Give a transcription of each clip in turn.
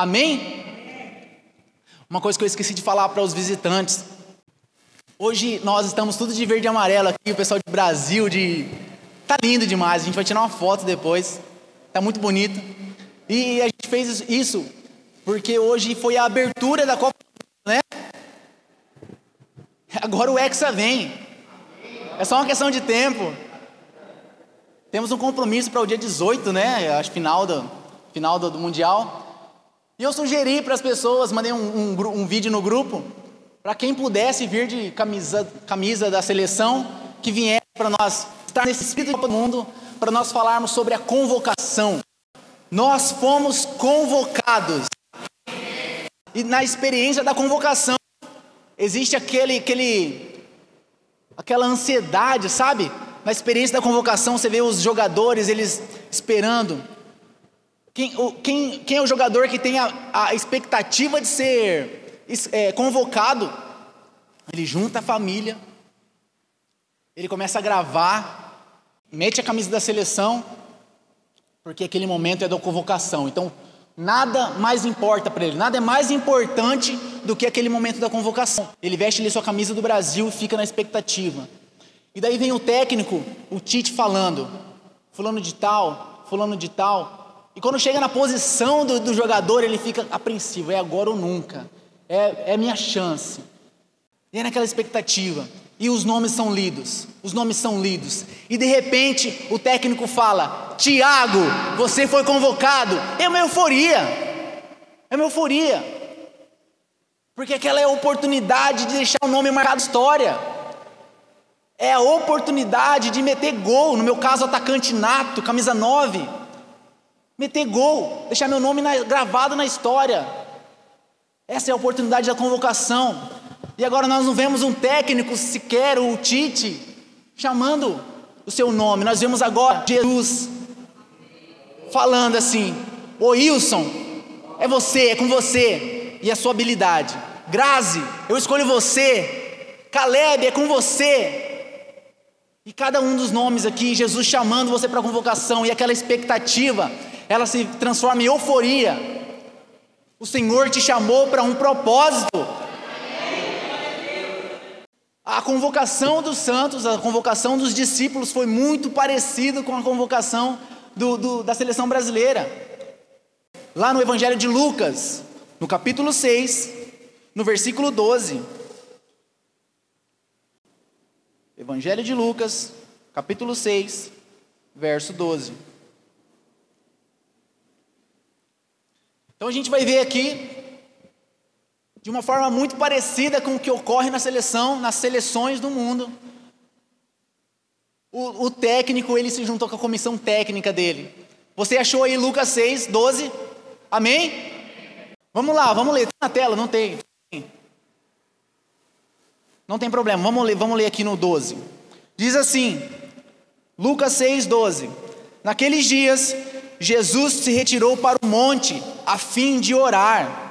Amém? Uma coisa que eu esqueci de falar para os visitantes. Hoje nós estamos tudo de verde e amarelo aqui, o pessoal de Brasil, de. Tá lindo demais, a gente vai tirar uma foto depois. Tá muito bonito. E a gente fez isso porque hoje foi a abertura da Copa, né? Agora o Hexa vem. É só uma questão de tempo. Temos um compromisso para o dia 18, né? Acho final do, final do, do Mundial. E eu sugeri para as pessoas, mandei um, um, um vídeo no grupo, para quem pudesse vir de camisa, camisa da seleção, que viesse para nós estar nesse espírito do mundo, para nós falarmos sobre a convocação. Nós fomos convocados. E na experiência da convocação, existe aquele, aquele, aquela ansiedade, sabe? Na experiência da convocação, você vê os jogadores, eles esperando. Quem, o, quem, quem é o jogador que tem a, a expectativa de ser é, convocado? Ele junta a família, ele começa a gravar, mete a camisa da seleção, porque aquele momento é da convocação. Então, nada mais importa para ele, nada é mais importante do que aquele momento da convocação. Ele veste ali sua camisa do Brasil e fica na expectativa. E daí vem o técnico, o Tite falando, fulano de tal, fulano de tal. E quando chega na posição do, do jogador, ele fica apreensivo, é agora ou nunca, é, é minha chance. E é naquela expectativa. E os nomes são lidos, os nomes são lidos. E de repente o técnico fala: Tiago, você foi convocado. É uma euforia, é uma euforia. Porque aquela é a oportunidade de deixar o nome marcado história. É a oportunidade de meter gol, no meu caso, atacante nato, camisa 9. Meter gol, deixar meu nome na, gravado na história. Essa é a oportunidade da convocação. E agora nós não vemos um técnico sequer, o Tite, chamando o seu nome. Nós vemos agora Jesus falando assim: Ô Wilson, é você, é com você e a sua habilidade. Grazi, eu escolho você. Caleb, é com você. E cada um dos nomes aqui, Jesus chamando você para a convocação, e aquela expectativa, ela se transforma em euforia. O Senhor te chamou para um propósito. A convocação dos santos, a convocação dos discípulos foi muito parecida com a convocação do, do, da seleção brasileira. Lá no Evangelho de Lucas, no capítulo 6, no versículo 12. Evangelho de Lucas, capítulo 6, verso 12. Então a gente vai ver aqui, de uma forma muito parecida com o que ocorre na seleção, nas seleções do mundo. O, o técnico, ele se juntou com a comissão técnica dele. Você achou aí Lucas 6, 12? Amém? Vamos lá, vamos ler. Tem na tela? Não tem. Não tem problema, vamos ler, vamos ler aqui no 12. Diz assim, Lucas 6, 12: Naqueles dias, Jesus se retirou para o monte a fim de orar,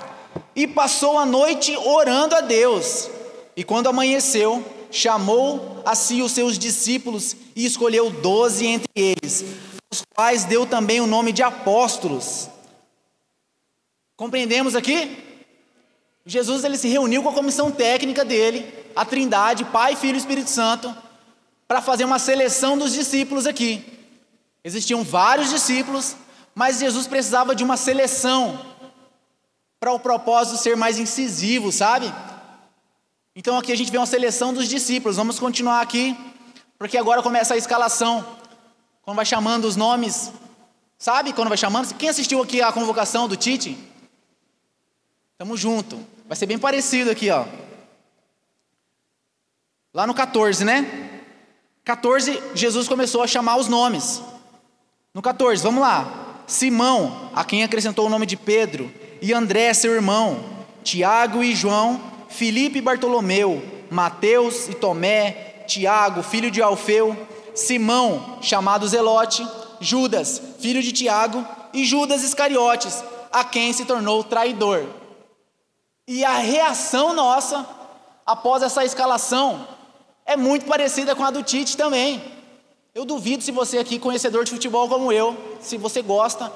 e passou a noite orando a Deus. E quando amanheceu, chamou a si os seus discípulos e escolheu doze entre eles, os quais deu também o nome de apóstolos. Compreendemos aqui? Jesus ele se reuniu com a comissão técnica dele, a Trindade, Pai, Filho e Espírito Santo, para fazer uma seleção dos discípulos aqui. Existiam vários discípulos, mas Jesus precisava de uma seleção para o propósito ser mais incisivo, sabe? Então aqui a gente vê uma seleção dos discípulos. Vamos continuar aqui, porque agora começa a escalação. Quando vai chamando os nomes, sabe? Quando vai chamando. Quem assistiu aqui a convocação do Tite? Tamo junto. Vai ser bem parecido aqui, ó. Lá no 14, né? 14, Jesus começou a chamar os nomes. No 14, vamos lá. Simão, a quem acrescentou o nome de Pedro, e André, seu irmão, Tiago e João, Filipe e Bartolomeu, Mateus e Tomé, Tiago, filho de Alfeu, Simão, chamado Zelote, Judas, filho de Tiago, e Judas Iscariotes, a quem se tornou traidor. E a reação nossa, após essa escalação, é muito parecida com a do Tite também. Eu duvido se você aqui, conhecedor de futebol como eu, se você gosta,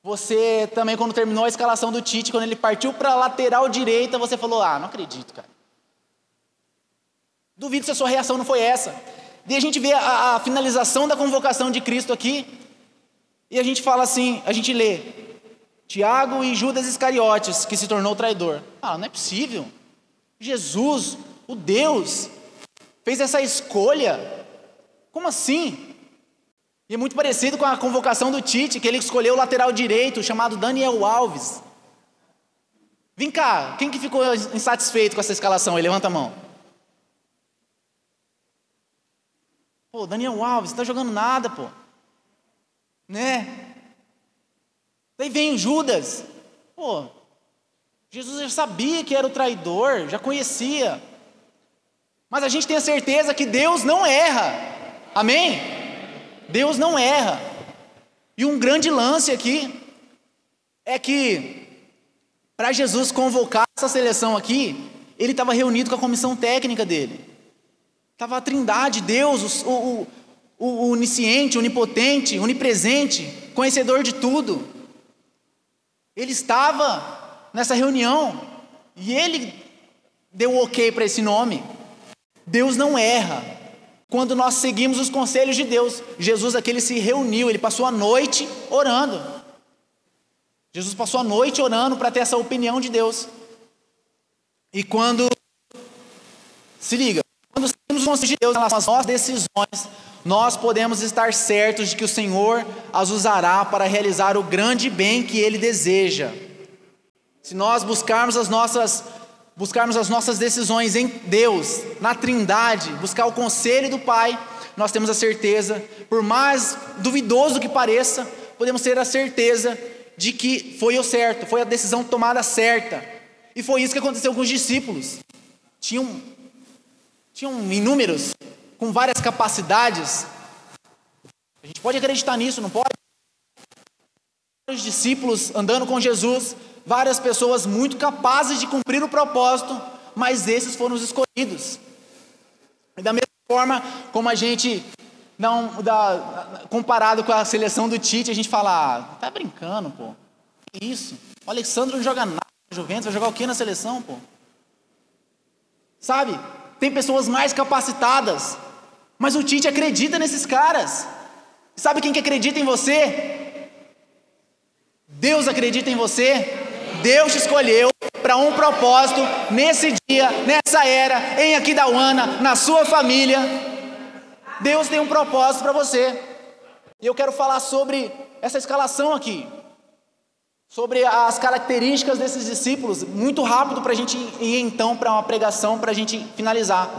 Você também, quando terminou a escalação do Tite, quando ele partiu para a lateral direita, você falou: Ah, não acredito, cara. Duvido se a sua reação não foi essa. E a gente vê a, a finalização da convocação de Cristo aqui, e a gente fala assim: a gente lê, Tiago e Judas Iscariotes, que se tornou traidor. Ah, não é possível. Jesus, o Deus, fez essa escolha. Como assim? E é muito parecido com a convocação do Tite, que ele escolheu o lateral direito, chamado Daniel Alves. Vem cá, quem que ficou insatisfeito com essa escalação? Ele levanta a mão. Pô, Daniel Alves, não tá jogando nada, pô. Né? Daí vem Judas. Pô, Jesus já sabia que era o traidor, já conhecia. Mas a gente tem a certeza que Deus não erra. Amém? Deus não erra. E um grande lance aqui é que para Jesus convocar essa seleção aqui, ele estava reunido com a comissão técnica dele. Estava a trindade, Deus, o, o, o onisciente, onipotente, onipresente, conhecedor de tudo. Ele estava nessa reunião e ele deu o ok para esse nome. Deus não erra. Quando nós seguimos os conselhos de Deus, Jesus aqui ele se reuniu, ele passou a noite orando. Jesus passou a noite orando para ter essa opinião de Deus. E quando se liga, quando seguimos os conselhos de Deus em relação às nossas decisões, nós podemos estar certos de que o Senhor as usará para realizar o grande bem que Ele deseja. Se nós buscarmos as nossas buscarmos as nossas decisões em Deus, na Trindade, buscar o conselho do Pai, nós temos a certeza, por mais duvidoso que pareça, podemos ter a certeza de que foi o certo, foi a decisão tomada certa. E foi isso que aconteceu com os discípulos. Tinham, tinham inúmeros, com várias capacidades. A gente pode acreditar nisso, não pode? Os discípulos andando com Jesus, várias pessoas muito capazes de cumprir o propósito, mas esses foram os escolhidos. E da mesma forma como a gente não dá, comparado com a seleção do Tite, a gente fala, ah, tá brincando, pô. Que isso? O Alexandre não joga nada na Juventus, vai jogar o que na seleção, pô? Sabe? Tem pessoas mais capacitadas, mas o Tite acredita nesses caras. Sabe quem que acredita em você? Deus acredita em você. Deus te escolheu para um propósito nesse dia, nessa era, em Aquidauana, na sua família. Deus tem um propósito para você. E eu quero falar sobre essa escalação aqui, sobre as características desses discípulos, muito rápido para a gente ir então para uma pregação, para a gente finalizar.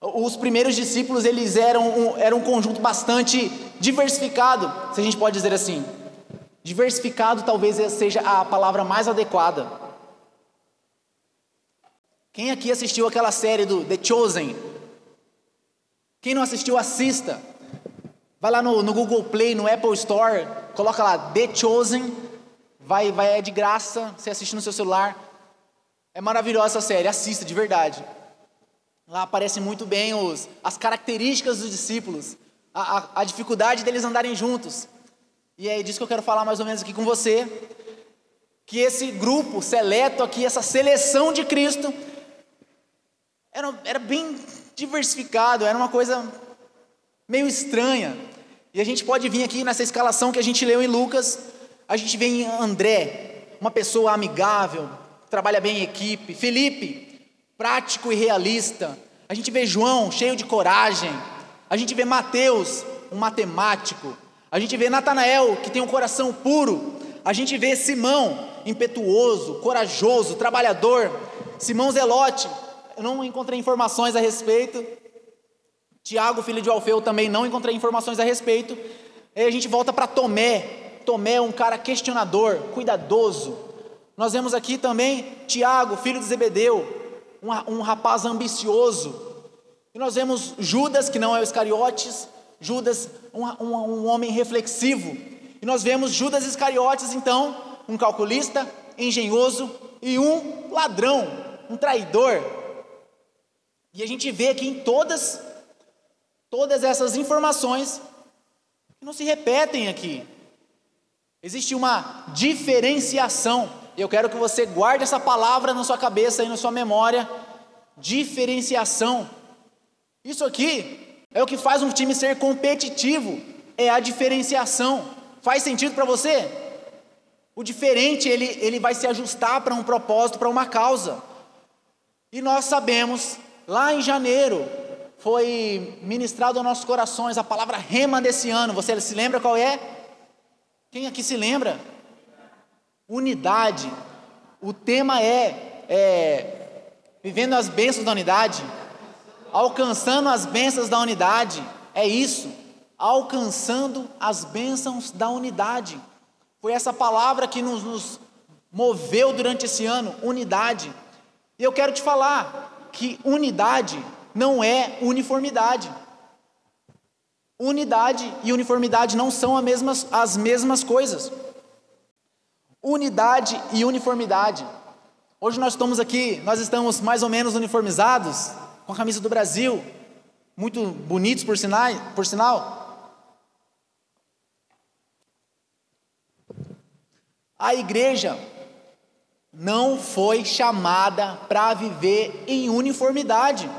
Os primeiros discípulos eles eram um, eram um conjunto bastante diversificado, se a gente pode dizer assim. Diversificado talvez seja a palavra mais adequada. Quem aqui assistiu aquela série do The Chosen? Quem não assistiu, assista. Vai lá no, no Google Play, no Apple Store, coloca lá The Chosen, vai, vai é de graça, você assiste no seu celular. É maravilhosa essa série, assista de verdade. Lá aparecem muito bem os, as características dos discípulos, a, a, a dificuldade deles andarem juntos. E é disso que eu quero falar mais ou menos aqui com você. Que esse grupo seleto aqui, essa seleção de Cristo, era, era bem diversificado, era uma coisa meio estranha. E a gente pode vir aqui nessa escalação que a gente leu em Lucas, a gente vê em André, uma pessoa amigável, trabalha bem em equipe. Felipe, prático e realista. A gente vê João, cheio de coragem. A gente vê Mateus, um matemático. A gente vê Natanael, que tem um coração puro. A gente vê Simão, impetuoso, corajoso, trabalhador. Simão Zelote, eu não encontrei informações a respeito. Tiago, filho de Alfeu, também não encontrei informações a respeito. Aí a gente volta para Tomé. Tomé é um cara questionador, cuidadoso. Nós vemos aqui também Tiago, filho de Zebedeu, um, um rapaz ambicioso. E nós vemos Judas, que não é o Iscariotes, Judas, um, um, um homem reflexivo. E nós vemos Judas Iscariotes, então, um calculista, engenhoso e um ladrão, um traidor. E a gente vê aqui em todas, todas essas informações que não se repetem aqui. Existe uma diferenciação. Eu quero que você guarde essa palavra na sua cabeça e na sua memória. Diferenciação. Isso aqui é o que faz um time ser competitivo, é a diferenciação. Faz sentido para você? O diferente, ele, ele vai se ajustar para um propósito, para uma causa. E nós sabemos, lá em janeiro, foi ministrado aos nossos corações a palavra rema desse ano. Você se lembra qual é? Quem aqui se lembra? Unidade. O tema é, é vivendo as bênçãos da unidade, alcançando as bênçãos da unidade. É isso, alcançando as bênçãos da unidade. Foi essa palavra que nos, nos moveu durante esse ano, unidade. E eu quero te falar que unidade não é uniformidade. Unidade e uniformidade não são as mesmas, as mesmas coisas. Unidade e uniformidade. Hoje nós estamos aqui, nós estamos mais ou menos uniformizados, com a camisa do Brasil, muito bonitos por, sinal, por sinal. A igreja não foi chamada para viver em uniformidade.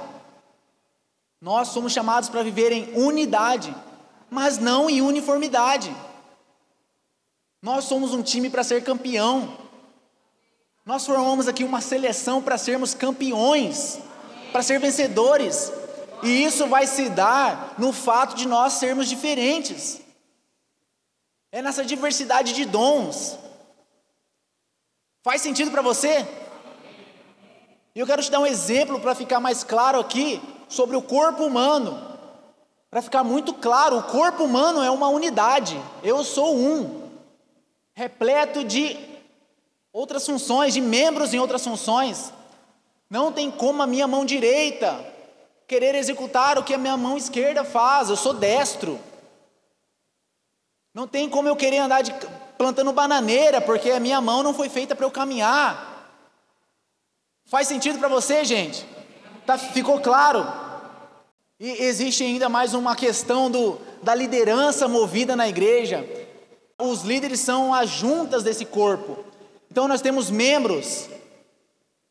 Nós somos chamados para viver em unidade, mas não em uniformidade. Nós somos um time para ser campeão. Nós formamos aqui uma seleção para sermos campeões, para ser vencedores. E isso vai se dar no fato de nós sermos diferentes. É nessa diversidade de dons. Faz sentido para você? E eu quero te dar um exemplo para ficar mais claro aqui sobre o corpo humano. Para ficar muito claro, o corpo humano é uma unidade. Eu sou um, repleto de outras funções, de membros em outras funções. Não tem como a minha mão direita querer executar o que a minha mão esquerda faz. Eu sou destro. Não tem como eu querer andar de, plantando bananeira, porque a minha mão não foi feita para eu caminhar. Faz sentido para você, gente? Tá, ficou claro? E existe ainda mais uma questão do, da liderança movida na igreja. Os líderes são as juntas desse corpo. Então nós temos membros.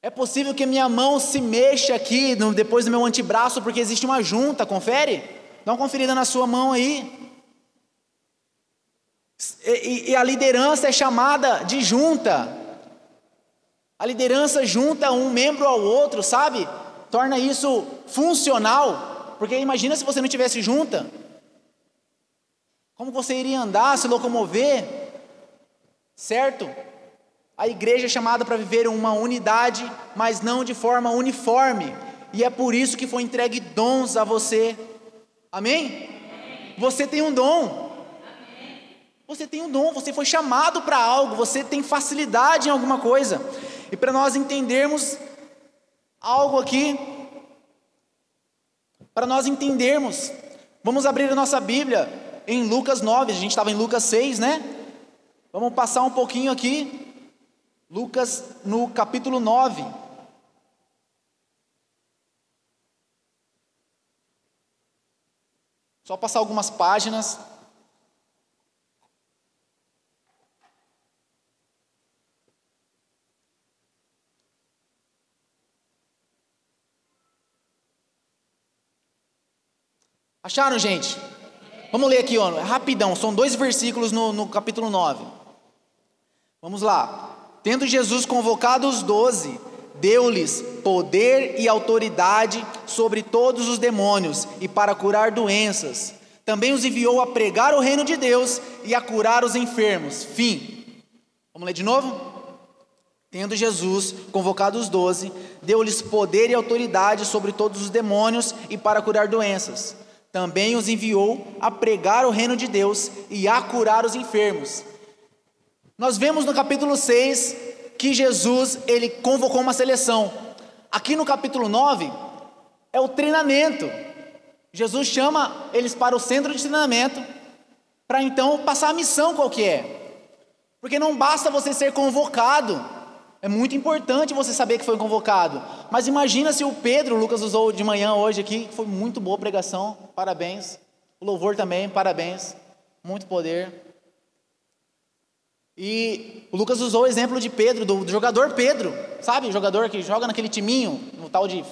É possível que minha mão se mexa aqui no, depois do meu antebraço, porque existe uma junta, confere? Dá uma conferida na sua mão aí. E, e a liderança é chamada de junta. A liderança junta um membro ao outro, sabe? torna isso funcional, porque imagina se você não tivesse junta. Como você iria andar, se locomover? Certo? A igreja é chamada para viver uma unidade, mas não de forma uniforme. E é por isso que foi entregue dons a você. Amém? Amém. Você tem um dom. Amém. Você tem um dom, você foi chamado para algo, você tem facilidade em alguma coisa. E para nós entendermos algo aqui para nós entendermos. Vamos abrir a nossa Bíblia em Lucas 9, a gente estava em Lucas 6, né? Vamos passar um pouquinho aqui. Lucas no capítulo 9. Só passar algumas páginas. Acharam, gente? Vamos ler aqui, ó, rapidão, são dois versículos no, no capítulo 9. Vamos lá. Tendo Jesus convocado os doze, deu-lhes poder e autoridade sobre todos os demônios e para curar doenças. Também os enviou a pregar o reino de Deus e a curar os enfermos. Fim. Vamos ler de novo? Tendo Jesus convocado os doze, deu-lhes poder e autoridade sobre todos os demônios e para curar doenças também os enviou a pregar o reino de Deus e a curar os enfermos. Nós vemos no capítulo 6 que Jesus ele convocou uma seleção. Aqui no capítulo 9 é o treinamento. Jesus chama eles para o centro de treinamento para então passar a missão qual que é. Porque não basta você ser convocado, é muito importante você saber que foi convocado. Mas imagina se o Pedro, o Lucas usou de manhã hoje aqui, foi muito boa pregação, parabéns. O louvor também, parabéns. Muito poder. E o Lucas usou o exemplo de Pedro, do, do jogador Pedro, sabe? O jogador que joga naquele timinho, no tal de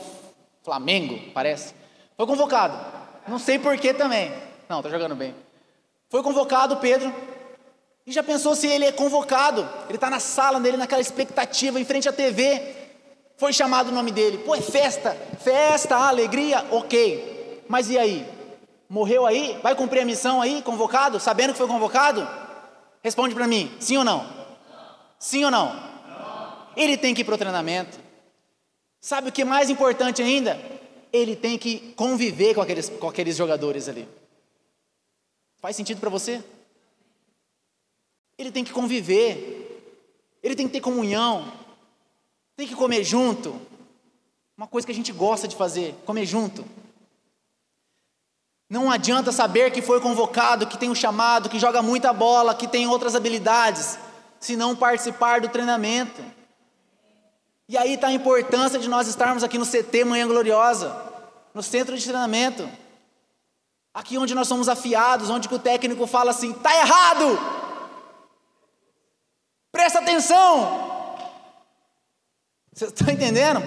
Flamengo, parece. Foi convocado. Não sei porquê também. Não, tá jogando bem. Foi convocado Pedro. E já pensou se ele é convocado? Ele está na sala dele, naquela expectativa, em frente à TV. Foi chamado o nome dele. Pô, é festa, festa, alegria, ok. Mas e aí? Morreu aí? Vai cumprir a missão aí, convocado? Sabendo que foi convocado? Responde para mim, sim ou não? Sim ou não? Ele tem que ir para o treinamento. Sabe o que é mais importante ainda? Ele tem que conviver com aqueles, com aqueles jogadores ali. Faz sentido para você? Ele tem que conviver, ele tem que ter comunhão, tem que comer junto. Uma coisa que a gente gosta de fazer, comer junto. Não adianta saber que foi convocado, que tem um chamado, que joga muita bola, que tem outras habilidades, se não participar do treinamento. E aí está a importância de nós estarmos aqui no CT Manhã Gloriosa, no centro de treinamento. Aqui onde nós somos afiados, onde o técnico fala assim: está errado! Presta atenção! Você está entendendo?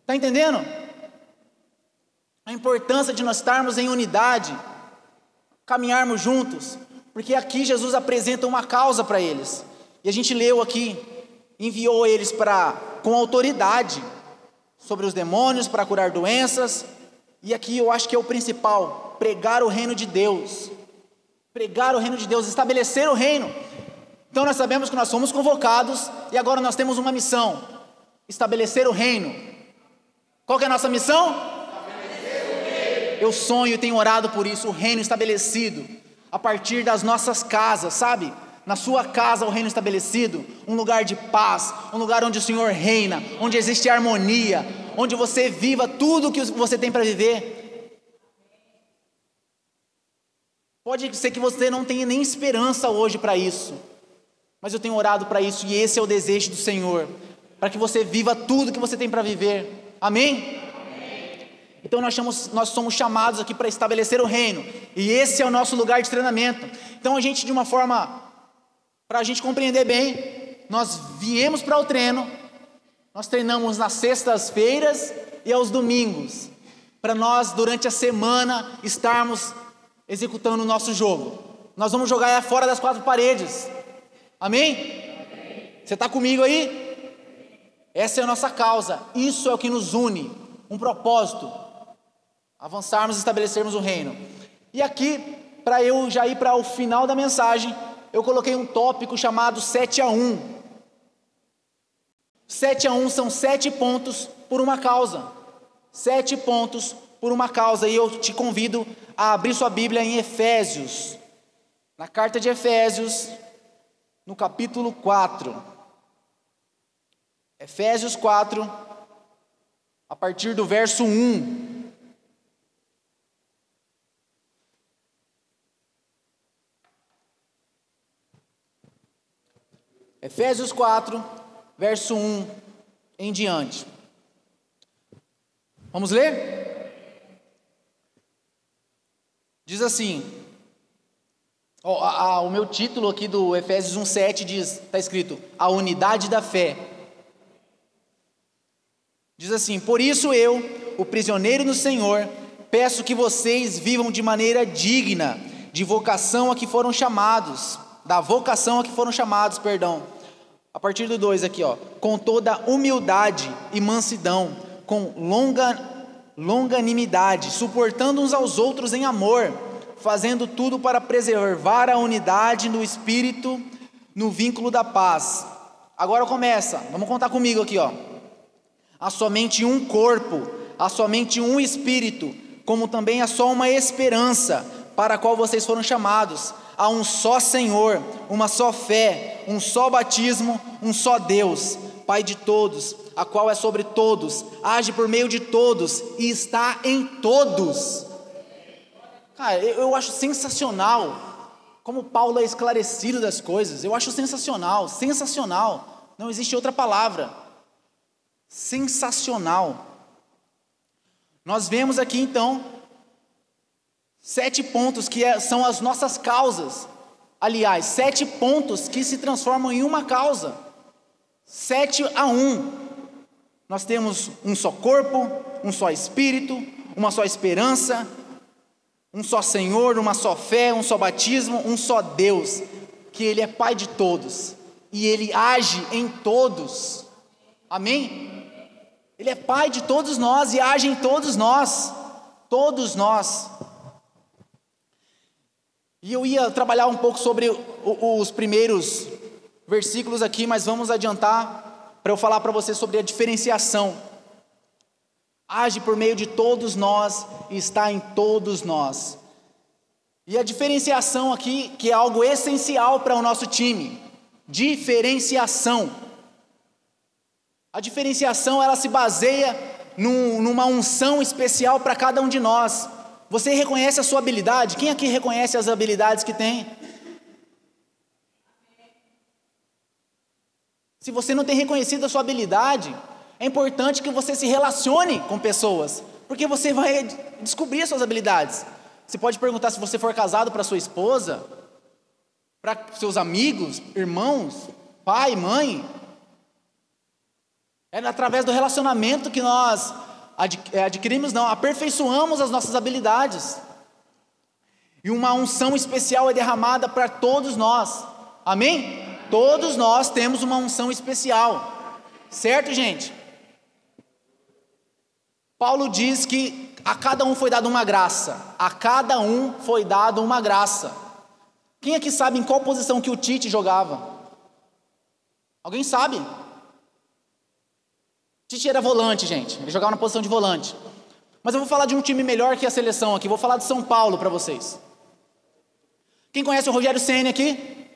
Está entendendo? A importância de nós estarmos em unidade, caminharmos juntos, porque aqui Jesus apresenta uma causa para eles. E a gente leu aqui, enviou eles para com autoridade sobre os demônios para curar doenças. E aqui eu acho que é o principal, pregar o reino de Deus. Pregar o reino de Deus, estabelecer o reino. Então nós sabemos que nós somos convocados e agora nós temos uma missão: estabelecer o reino. Qual é a nossa missão? Eu sonho e tenho orado por isso, o reino estabelecido, a partir das nossas casas, sabe? Na sua casa, o reino estabelecido, um lugar de paz, um lugar onde o Senhor reina, onde existe harmonia, onde você viva tudo o que você tem para viver. Pode ser que você não tenha nem esperança hoje para isso, mas eu tenho orado para isso e esse é o desejo do Senhor, para que você viva tudo que você tem para viver. Amém? Então nós, chamamos, nós somos chamados aqui para estabelecer o reino, e esse é o nosso lugar de treinamento. Então a gente, de uma forma, para a gente compreender bem, nós viemos para o treino, nós treinamos nas sextas-feiras e aos domingos, para nós, durante a semana, estarmos executando o nosso jogo. Nós vamos jogar fora das quatro paredes, amém? Você está comigo aí? Essa é a nossa causa, isso é o que nos une, um propósito, avançarmos e estabelecermos o reino. E aqui, para eu já ir para o final da mensagem, eu coloquei um tópico chamado 7 a 1. 7 a 1 são sete pontos por uma causa. Sete pontos por uma causa. E eu te convido a abrir sua Bíblia em Efésios. Na carta de Efésios, no capítulo 4. Efésios 4, a partir do verso 1. Efésios 4, verso 1 em diante. Vamos ler? Diz assim: ó, a, a, o meu título aqui do Efésios 1,7 diz, está escrito, a unidade da fé. Diz assim: Por isso eu, o prisioneiro do Senhor, peço que vocês vivam de maneira digna de vocação a que foram chamados da vocação a que foram chamados, perdão. A partir do 2 aqui, ó, com toda humildade e mansidão, com longa longanimidade, suportando uns aos outros em amor, fazendo tudo para preservar a unidade no espírito, no vínculo da paz. Agora começa, vamos contar comigo aqui, ó. Há somente um corpo, há somente um espírito, como também há só uma esperança para a qual vocês foram chamados há um só Senhor, uma só fé, um só batismo, um só Deus, Pai de todos, a qual é sobre todos, age por meio de todos e está em todos. Cara, eu, acho sensacional como Paulo é esclarecido das coisas. Eu acho sensacional, sensacional. Não existe outra palavra. Sensacional. Nós vemos aqui então Sete pontos que é, são as nossas causas, aliás, sete pontos que se transformam em uma causa. Sete a um. Nós temos um só corpo, um só espírito, uma só esperança, um só Senhor, uma só fé, um só batismo, um só Deus, que Ele é Pai de todos e Ele age em todos. Amém? Ele é Pai de todos nós e age em todos nós. Todos nós. E eu ia trabalhar um pouco sobre os primeiros versículos aqui, mas vamos adiantar para eu falar para você sobre a diferenciação. Age por meio de todos nós e está em todos nós. E a diferenciação aqui, que é algo essencial para o nosso time. Diferenciação. A diferenciação ela se baseia num, numa unção especial para cada um de nós. Você reconhece a sua habilidade? Quem aqui reconhece as habilidades que tem? Se você não tem reconhecido a sua habilidade, é importante que você se relacione com pessoas, porque você vai descobrir as suas habilidades. Você pode perguntar se você for casado para sua esposa, para seus amigos, irmãos, pai, mãe. É através do relacionamento que nós adquirimos, não, aperfeiçoamos as nossas habilidades. E uma unção especial é derramada para todos nós. Amém? Todos nós temos uma unção especial. Certo, gente? Paulo diz que a cada um foi dada uma graça. A cada um foi dada uma graça. Quem aqui sabe em qual posição que o Tite jogava? Alguém sabe? Tite era volante, gente. Ele jogava na posição de volante. Mas eu vou falar de um time melhor que a seleção aqui. Vou falar de São Paulo para vocês. Quem conhece o Rogério Ceni aqui?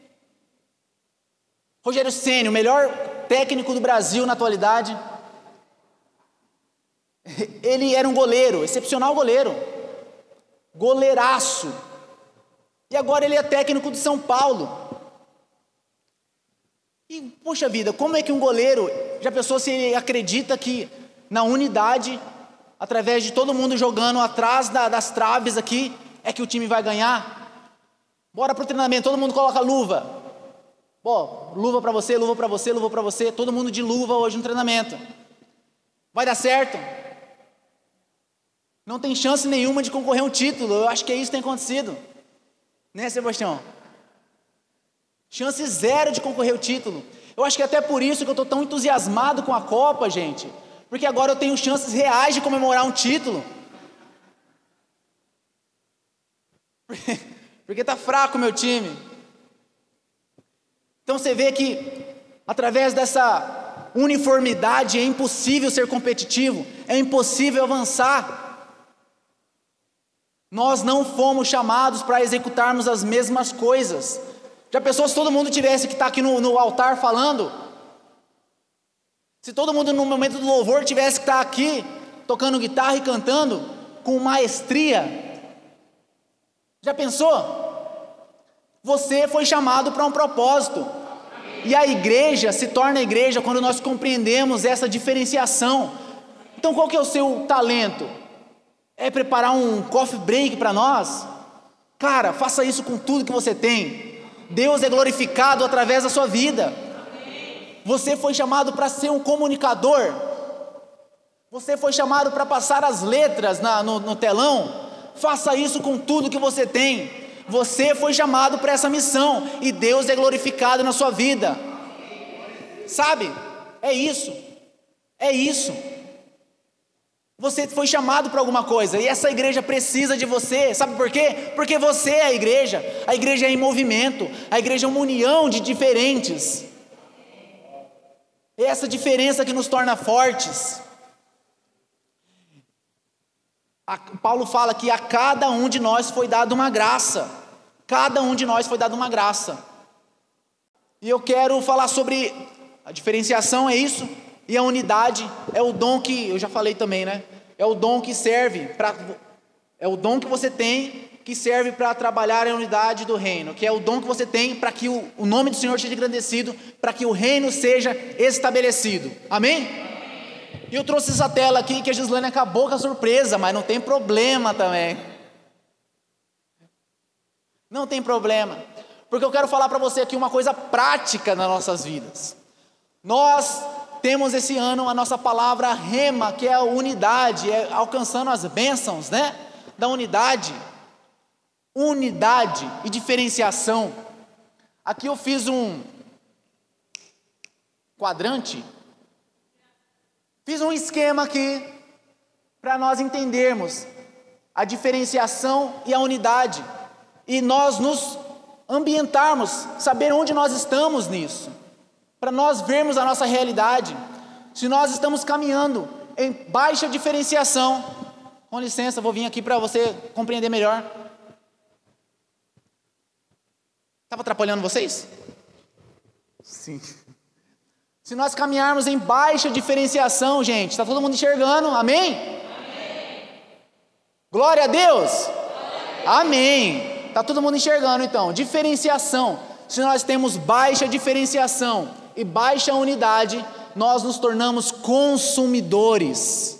Rogério Ceni, o melhor técnico do Brasil na atualidade. Ele era um goleiro, excepcional goleiro. Goleiraço. E agora ele é técnico de São Paulo. E, poxa vida, como é que um goleiro, já pensou se ele acredita que na unidade, através de todo mundo jogando atrás da, das traves aqui, é que o time vai ganhar? Bora pro treinamento, todo mundo coloca luva. Pô, luva para você, luva para você, luva para você, todo mundo de luva hoje no treinamento. Vai dar certo? Não tem chance nenhuma de concorrer um título. Eu acho que é isso que tem acontecido. Né, Sebastião? Chance zero de concorrer ao título. Eu acho que é até por isso que eu estou tão entusiasmado com a Copa, gente. Porque agora eu tenho chances reais de comemorar um título. Porque está fraco o meu time. Então você vê que através dessa uniformidade é impossível ser competitivo, é impossível avançar. Nós não fomos chamados para executarmos as mesmas coisas. Já pensou se todo mundo tivesse que estar tá aqui no, no altar falando? Se todo mundo no momento do louvor tivesse que estar tá aqui tocando guitarra e cantando com maestria? Já pensou? Você foi chamado para um propósito. E a igreja se torna igreja quando nós compreendemos essa diferenciação. Então, qual que é o seu talento? É preparar um coffee break para nós? Cara, faça isso com tudo que você tem. Deus é glorificado através da sua vida. Você foi chamado para ser um comunicador. Você foi chamado para passar as letras na, no, no telão. Faça isso com tudo que você tem. Você foi chamado para essa missão e Deus é glorificado na sua vida. Sabe? É isso. É isso. Você foi chamado para alguma coisa e essa igreja precisa de você, sabe por quê? Porque você é a igreja, a igreja é em movimento, a igreja é uma união de diferentes. É essa diferença que nos torna fortes. A, Paulo fala que a cada um de nós foi dado uma graça, cada um de nós foi dado uma graça. E eu quero falar sobre a diferenciação, é isso? E a unidade é o dom que, eu já falei também, né? É o dom que serve para. É o dom que você tem que serve para trabalhar a unidade do reino, que é o dom que você tem para que o, o, nome do Senhor seja engrandecido, para que o reino seja estabelecido. Amém? E eu trouxe essa tela aqui que a Gislane acabou com a surpresa, mas não tem problema também. Não tem problema. porque eu quero falar para você aqui uma coisa prática nas nossas vidas. Nós temos esse ano a nossa palavra rema, que é a unidade, é alcançando as bênçãos, né? Da unidade. Unidade e diferenciação. Aqui eu fiz um quadrante, fiz um esquema aqui para nós entendermos a diferenciação e a unidade e nós nos ambientarmos, saber onde nós estamos nisso, para nós vermos a nossa realidade. Se nós estamos caminhando em baixa diferenciação, com licença, vou vir aqui para você compreender melhor. Estava atrapalhando vocês? Sim. Se nós caminharmos em baixa diferenciação, gente, está todo mundo enxergando, amém? amém. Glória a Deus! Amém. Está todo mundo enxergando então. Diferenciação. Se nós temos baixa diferenciação e baixa unidade, nós nos tornamos consumidores.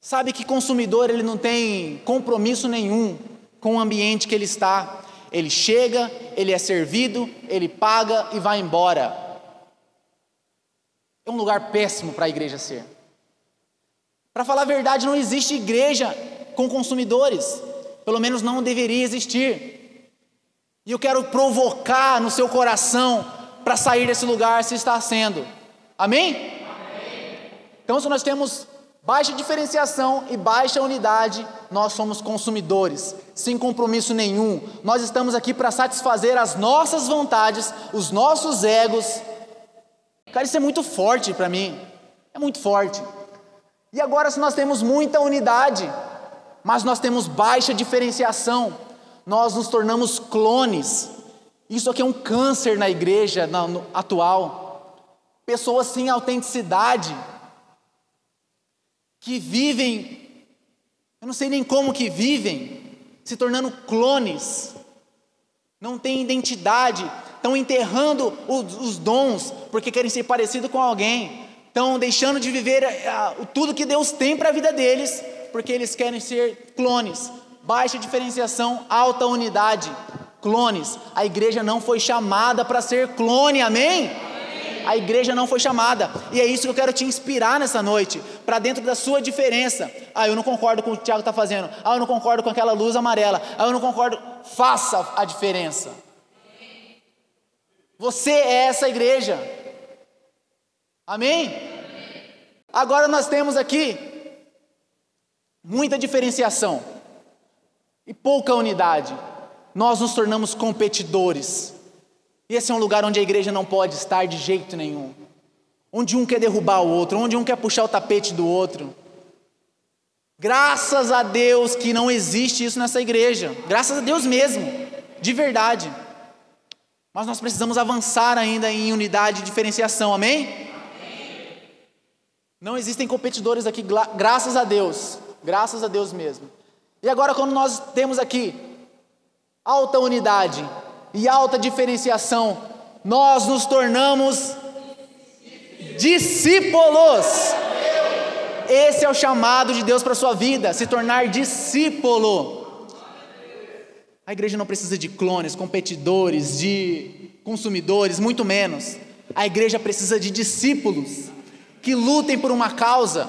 Sabe que consumidor ele não tem compromisso nenhum com o ambiente que ele está. Ele chega, ele é servido, ele paga e vai embora. É um lugar péssimo para a igreja ser. Para falar a verdade, não existe igreja com consumidores pelo menos não deveria existir. E eu quero provocar no seu coração para sair desse lugar se está sendo. Amém? Amém? Então, se nós temos baixa diferenciação e baixa unidade, nós somos consumidores, sem compromisso nenhum. Nós estamos aqui para satisfazer as nossas vontades, os nossos egos. Cara, isso é muito forte para mim. É muito forte. E agora, se nós temos muita unidade, mas nós temos baixa diferenciação, nós nos tornamos clones. Isso aqui é um câncer na igreja no, no, atual. Pessoas sem autenticidade, que vivem, eu não sei nem como que vivem, se tornando clones, não têm identidade, estão enterrando os, os dons porque querem ser parecidos com alguém, estão deixando de viver uh, tudo que Deus tem para a vida deles porque eles querem ser clones. Baixa diferenciação, alta unidade. Clones. A igreja não foi chamada para ser clone, amém? A igreja não foi chamada, e é isso que eu quero te inspirar nessa noite, para dentro da sua diferença. Ah, eu não concordo com o que o Tiago está fazendo. Ah, eu não concordo com aquela luz amarela. Ah, eu não concordo. Faça a diferença. Você é essa igreja. Amém? Agora nós temos aqui muita diferenciação e pouca unidade, nós nos tornamos competidores. E esse é um lugar onde a igreja não pode estar de jeito nenhum. Onde um quer derrubar o outro, onde um quer puxar o tapete do outro. Graças a Deus que não existe isso nessa igreja. Graças a Deus mesmo, de verdade. Mas nós precisamos avançar ainda em unidade e diferenciação, amém? amém. Não existem competidores aqui, graças a Deus. Graças a Deus mesmo. E agora, quando nós temos aqui alta unidade e alta diferenciação, nós nos tornamos discípulos. Esse é o chamado de Deus para a sua vida, se tornar discípulo. A igreja não precisa de clones, competidores, de consumidores, muito menos. A igreja precisa de discípulos que lutem por uma causa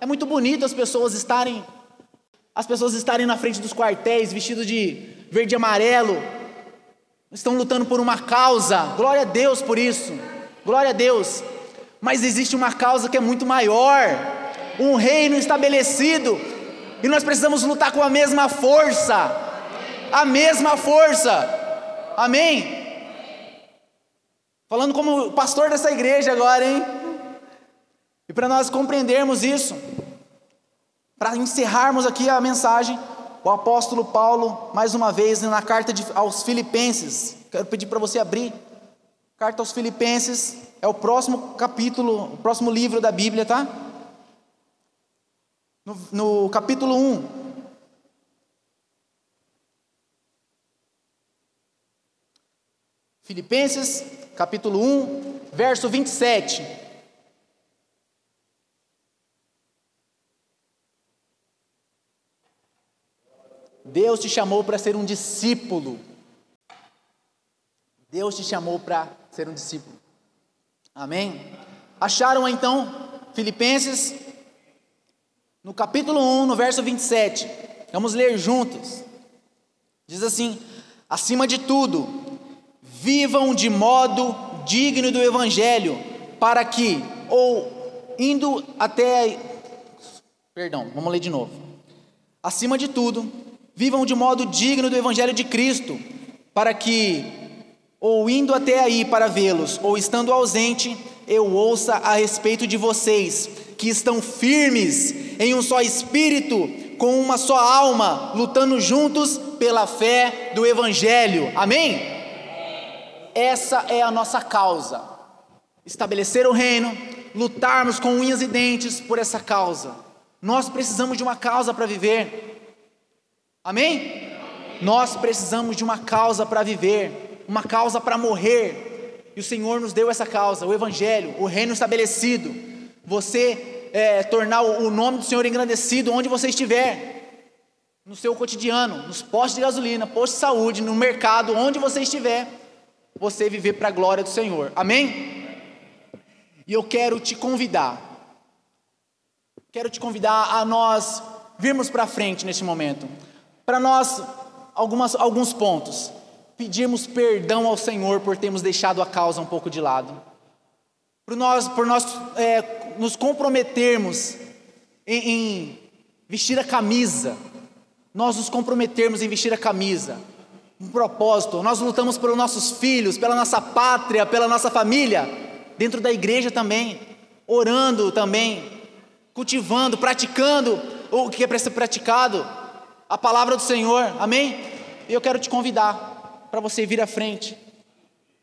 é muito bonito as pessoas estarem as pessoas estarem na frente dos quartéis vestidos de verde e amarelo. Estão lutando por uma causa. Glória a Deus por isso. Glória a Deus. Mas existe uma causa que é muito maior. Um reino estabelecido. E nós precisamos lutar com a mesma força. A mesma força. Amém? Falando como pastor dessa igreja agora, hein? E para nós compreendermos isso, para encerrarmos aqui a mensagem, o apóstolo Paulo, mais uma vez, na carta de, aos Filipenses, quero pedir para você abrir. Carta aos Filipenses é o próximo capítulo, o próximo livro da Bíblia, tá? No, no capítulo 1. Filipenses, capítulo 1, verso 27. Deus te chamou para ser um discípulo. Deus te chamou para ser um discípulo. Amém? Acharam então Filipenses no capítulo 1, no verso 27. Vamos ler juntos. Diz assim: acima de tudo, vivam de modo digno do evangelho, para que ou indo até Perdão, vamos ler de novo. Acima de tudo, vivam de modo digno do evangelho de Cristo, para que ou indo até aí para vê-los, ou estando ausente, eu ouça a respeito de vocês, que estão firmes em um só espírito, com uma só alma, lutando juntos pela fé do Evangelho. Amém? Essa é a nossa causa. Estabelecer o reino, lutarmos com unhas e dentes por essa causa. Nós precisamos de uma causa para viver. Amém? Nós precisamos de uma causa para viver, uma causa para morrer. E o Senhor nos deu essa causa, o Evangelho, o reino estabelecido. Você é, tornar o nome do Senhor engrandecido onde você estiver, no seu cotidiano, nos postos de gasolina, posto de saúde, no mercado, onde você estiver, você viver para a glória do Senhor. Amém? E eu quero te convidar Quero te convidar a nós virmos para frente neste momento, para nós, algumas, alguns pontos, pedirmos perdão ao Senhor por termos deixado a causa um pouco de lado, por nós, por nós é, nos comprometermos em, em vestir a camisa, nós nos comprometermos em vestir a camisa, um propósito, nós lutamos pelos nossos filhos, pela nossa pátria, pela nossa família, dentro da igreja também, orando também, cultivando, praticando o que é para ser praticado, a palavra do Senhor, amém? E eu quero te convidar para você vir à frente,